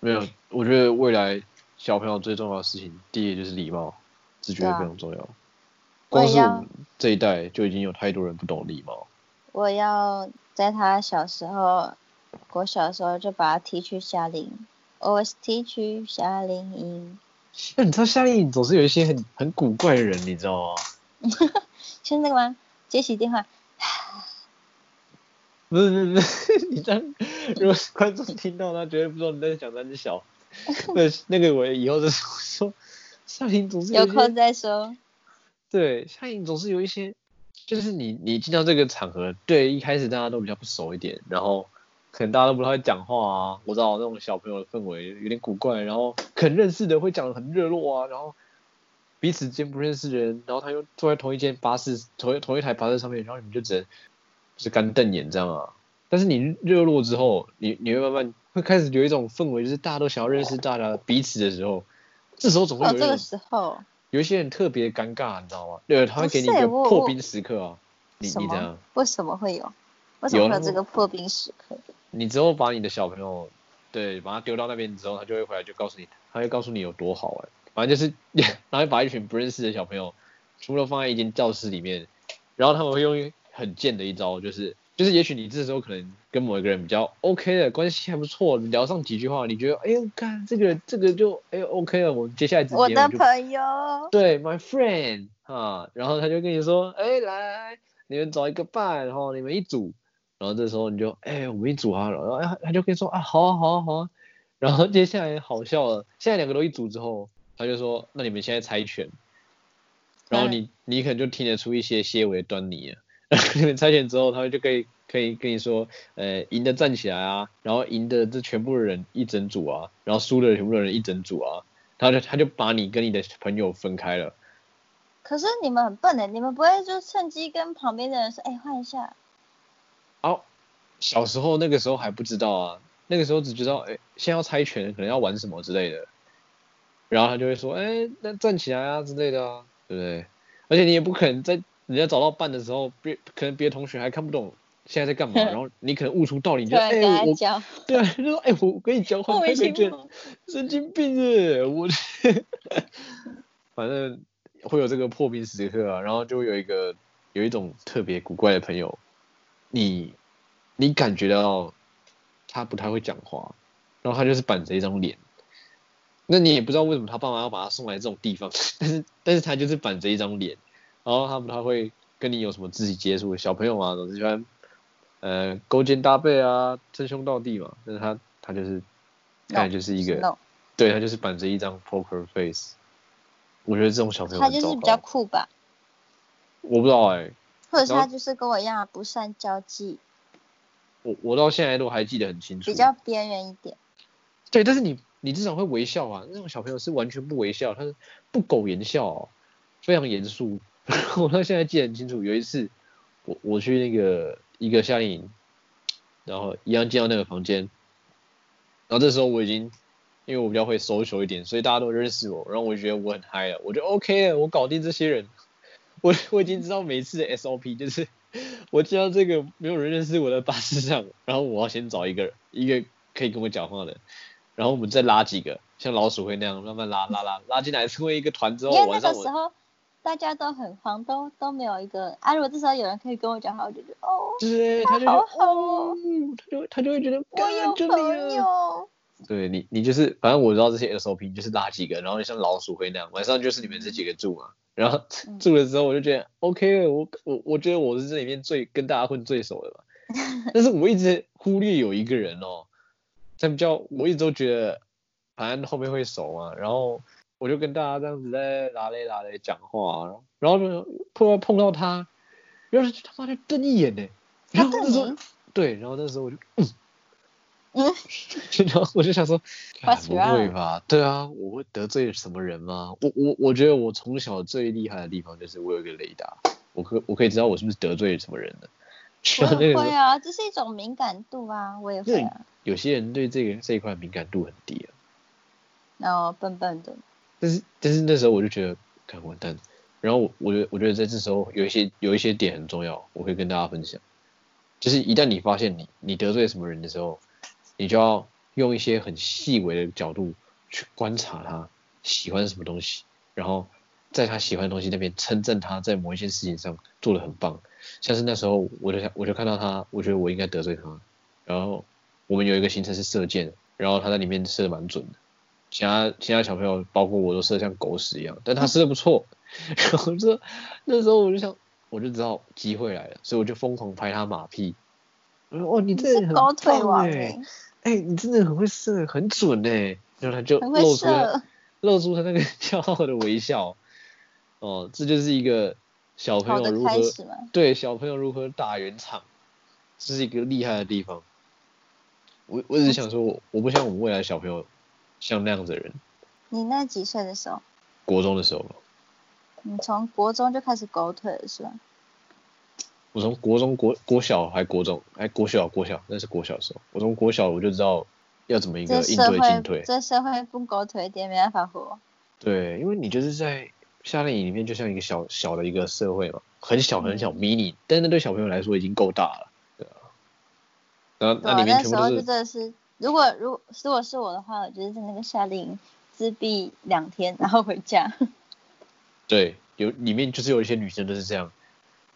没有，我觉得未来小朋友最重要的事情，第一就是礼貌，自觉非常重要。光是我们这一代就已经有太多人不懂礼貌。我要在他小时候，我小时候就把他踢去夏令营，我是踢去夏令营，那 你知道夏令营总是有一些很很古怪的人，你知道吗？就是那个吗？接起电话，不是不是不是，你这样，如果观众听到，他绝对不知道你在讲三只小。那那个我以后就是说，夏令营总是有空再说。对，夏令营总是有一些，就是你你进到这个场合，对，一开始大家都比较不熟一点，然后可能大家都不太会讲话啊，我知道那种小朋友的氛围有点古怪，然后可能认识的会讲的很热络啊，然后彼此间不认识的人，然后他又坐在同一间巴士同一同一台巴士上面，然后你们就只能就是干瞪眼这样啊。但是你热络之后，你你会慢慢会开始有一种氛围，就是大家都想要认识大家彼此的时候，这时候总会哦，这个时候有一些人特别尴尬，你知道吗？对，他会给你一个破冰时刻啊。你什你这样么？，为什么会有？为什么会有有这个破冰时刻？你之后把你的小朋友，对，把他丢到那边之后，他就会回来就告诉你，他会告诉你有多好玩。反正就是，然后把一群不认识的小朋友，全部都放在一间教室里面，然后他们会用很贱的一招，就是就是也许你这时候可能跟某一个人比较 OK 的关系还不错，聊上几句话，你觉得哎呦，看这个这个就哎呦 OK 了，我们接下来直接我的朋友，对，my friend 啊，然后他就跟你说，哎、来来来，你们找一个伴，然后你们一组，然后这时候你就，哎、我们一组啊，然后哎他就跟你说啊，好啊好啊好啊，然后接下来好笑了，现在两个都一组之后，他就说，那你们现在猜拳，然后你你可能就听得出一些些微的端倪 你们猜拳之后，他们就可以可以跟你说，呃，赢的站起来啊，然后赢的这全部的人一整组啊，然后输的全部的人一整组啊，他就他就把你跟你的朋友分开了。可是你们很笨的，你们不会就趁机跟旁边的人说，哎，换一下。哦，小时候那个时候还不知道啊，那个时候只知道，哎、现在要猜拳，可能要玩什么之类的，然后他就会说，哎、那站起来啊之类的啊，对不对？而且你也不可能在人家找到伴的时候，别可能别的同学还看不懂现在在干嘛，然后你可能悟出道理，你就哎、我，对啊，就说哎、我跟你交换莫名其。神经病耶！我 反正会有这个破冰时刻啊，然后就会有一个有一种特别古怪的朋友，你你感觉到他不太会讲话，然后他就是板着一张脸，那你也不知道为什么他爸妈要把他送来这种地方，但是但是他就是板着一张脸，然后他不太会跟你有什么肢体接触，小朋友嘛总是喜欢呃勾肩搭背啊，称兄道弟嘛，但是他他就是看来就是一个。no，对他就是板着一张 poker face，我觉得这种小朋友他就是比较。酷吧，我不知道哎、或者是他就是跟我一样不善交际，我我到现在都还记得很清楚。比较边缘一点。对，但是你你至少会微笑啊，那种小朋友是完全不微笑，他是不苟言笑、哦，非常严肃。我到现在记得很清楚，有一次我我去那个一个夏令营，然后一样进到那个房间，然后这时候我已经因为我比较会 social 一点，所以大家都认识我，然后我就觉得我很嗨了，我就 OK 了，我搞定这些人，我我已经知道每一次的 SOP 就是 我进到这个没有人认识我的巴士上，然后我要先找一个一个可以跟我讲话的，然后我们再拉几个像老鼠会那样慢慢拉拉拉拉进来，成为一个团之后，因为那晚上我个时候大家都很慌，都都没有一个啊。如果这时候有人可以跟我讲话，我就觉得哦，就是他就好好哦哦，他就他就会觉得我有朋友。对你，你就是反正我知道这些 SOP 你就是拉几个，然后像老鼠会那样，晚上就是你们这几个住嘛。然后嗯 住了之后我就觉得 OK 了，我我我觉得我是这里面最跟大家混最熟的吧。但是我一直忽略有一个人哦，他比较我一直都觉得反正后面会熟嘛，然后我就跟大家这样子在拉嘞拉嘞讲话，然后然碰到他，然后他妈就瞪一眼呢，然后那时候对，然后那时候我就嗯。嗯，然后我就想说不会吧？对啊，我会得罪什么人吗？我我我觉得我从小最厉害的地方就是我有一个雷达，我可我可以知道我是不是得罪什么人了。我然后那个时候也会啊，这是一种敏感度啊，我也会啊。有些人对这个这一块敏感度很低啊，然后笨笨的，但是但是那时候我就觉得，看完蛋。然后我我觉得我觉得在这时候有一些有一些点很重要，我会跟大家分享。就是一旦你发现你你得罪什么人的时候，你就要用一些很细微的角度去观察他喜欢什么东西，然后在他喜欢的东西那边称赞他在某一件事情上做的很棒。像是那时候我就想我就看到他，我觉得我应该得罪他，然后我们有一个行程是射箭，然后他在里面射的蛮准的，其他其他小朋友包括我都射得像狗屎一样，但他射的不错，然后这那时候我就想我就知道机会来了，所以我就疯狂拍他马屁。我说哦，你这很狗腿棒哎、欸哎、你真的很会射，很准哎、然后他就露出，露出他那个 骄傲的微笑。哦，这就是一个小朋友如何。对小朋友如何打圆场，这是一个厉害的地方。我我只是想说，我我不希望我们未来小朋友像那样子的人。你那几岁的时候，国中的时候吧，你从国中就开始狗腿了是吧？我从国中国国小还国中哎国小国小，那是国小的时候，我从国小我就知道要怎么一个应对进退。这社会不狗腿一点没办法活。对，因为你就是在夏令营里面，就像一个小小的一个社会嘛，很小很小、mini，，但是那对小朋友来说已经够大了，对啊。然后对啊，那里面那时候就全部都是真的是，如果如果如果是我的话，我就是在那个夏令营自闭两天，然后回家。对，有里面就是有一些女生都是这样，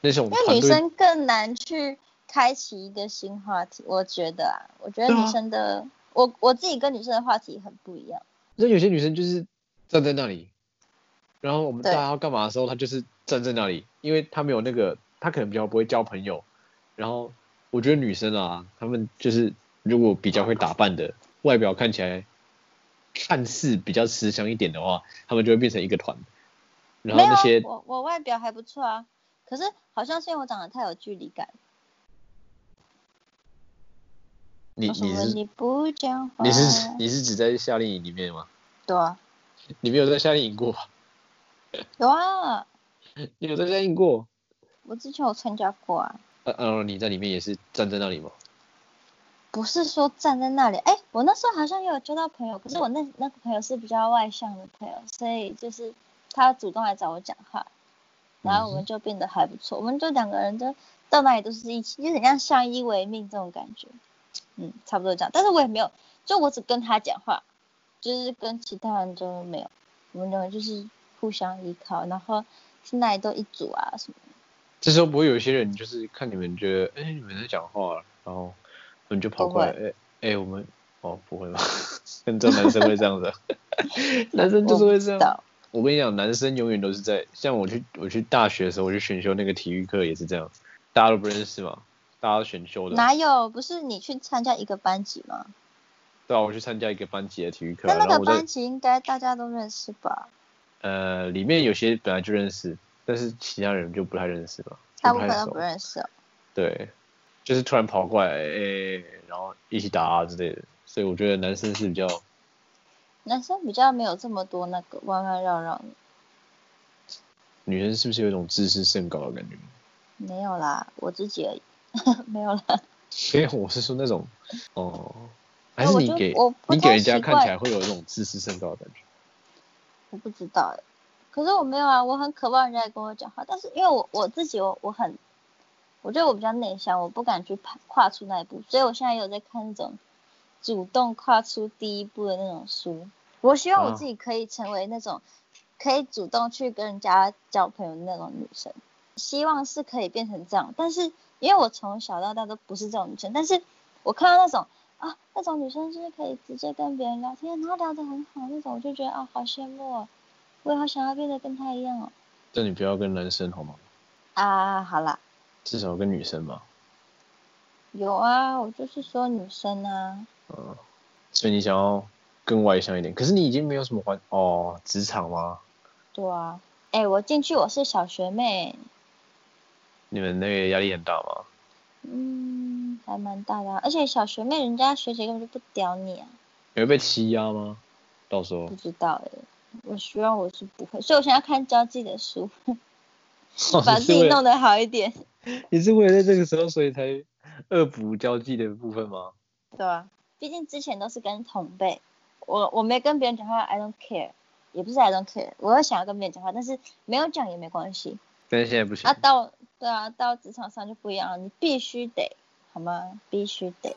那种因为女生更难去开启一个新话题，我觉得啊，我觉得女生的，我我自己跟女生的话题很不一样。那有些女生就是站在那里，然后我们大家要干嘛的时候，她就是站在那里，因为她没有那个，她可能比较不会交朋友。然后我觉得女生啊，她们就是如果比较会打扮的，外表看起来看似比较慈祥一点的话，他们就会变成一个团。然后那些，我我外表还不错啊，可是好像是因为我长得太有距离感。你你是你不讲话？你是你是指在夏令营里面吗？对啊，你没有在夏令营过吧？有啊，你有在夏令营过？我之前有参加过啊。呃呃，你在里面也是站在那里吗？不是说站在那里，哎，我那时候好像也有交到朋友，可是我那那个朋友是比较外向的朋友，所以就是他主动来找我讲话，然后我们就变得还不错，我们就两个人就到哪里都是一起，就很像相依为命这种感觉，嗯，差不多这样。但是我也没有，就我只跟他讲话，就是跟其他人都没有，我们两个就是互相依靠，然后现在都一组啊什么的。这时候不会有一些人就是看你们觉得，哎、你们在讲话，然后他们就跑过来，不哎哎、我们哦不会吧？跟这男生会这样子啊，男生就是会这样。我跟你讲，男生永远都是在，像我去我去大学的时候，我去选修那个体育课也是这样，大家都不认识嘛，大家都选修的。哪有？不是你去参加一个班级吗？对啊，我去参加一个班级的体育课啊，那个班级应该大家都认识吧？呃里面有些本来就认识，但是其他人就不太认识吧，大部分都不认识哦。对，就是突然跑过来，哎、然后一起打啊之类的，所以我觉得男生是比较，男生比较没有这么多那个弯弯绕绕的，女生是不是有一种自视甚高的感觉？没有啦，我自己而已，没有啦。所以我是说那种，哦，还是你给我你给人家看起来会有一种自视甚高的感觉。我不知道哎，可是我没有啊，我很渴望人家跟我讲话，但是因为我我自己我我很，我觉得我比较内向，我不敢去跨跨出那一步，所以我现在有在看那种主动跨出第一步的那种书。我希望我啊自己可以成为那种可以主动去跟人家交朋友的那种女生，希望是可以变成这样。但是因为我从小到大都不是这种女生，但是我看到那种啊那种女生就是可以直接跟别人聊天，然后聊得很好那种，我就觉得啊好羡慕哦。我也好想要变得跟她一样哦。但你不要跟男生好吗？啊，好啦，至少跟女生嘛，有啊，我就是说女生啊，嗯，所以你想要更外向一点，可是你已经没有什么环哦，职场吗？对啊。哎、我进去我是小学妹，你们那个压力很大吗？嗯，还蛮大的啊、而且小学妹人家学姐根本就不屌你啊，你会被欺压吗？到时候不知道哎、我希望我是不会，所以我现在看交际的书，把自己弄得好一点，你是为了在这个时候，所以才恶补交际的部分吗？对啊，毕竟之前都是跟同辈，我我没跟别人讲话，I don't care，也不是 I don't care，我会想要跟别人讲话，但是没有讲也没关系。但是现在不行。啊，到对啊，到职场上就不一样了，你必须得，好吗？必须得。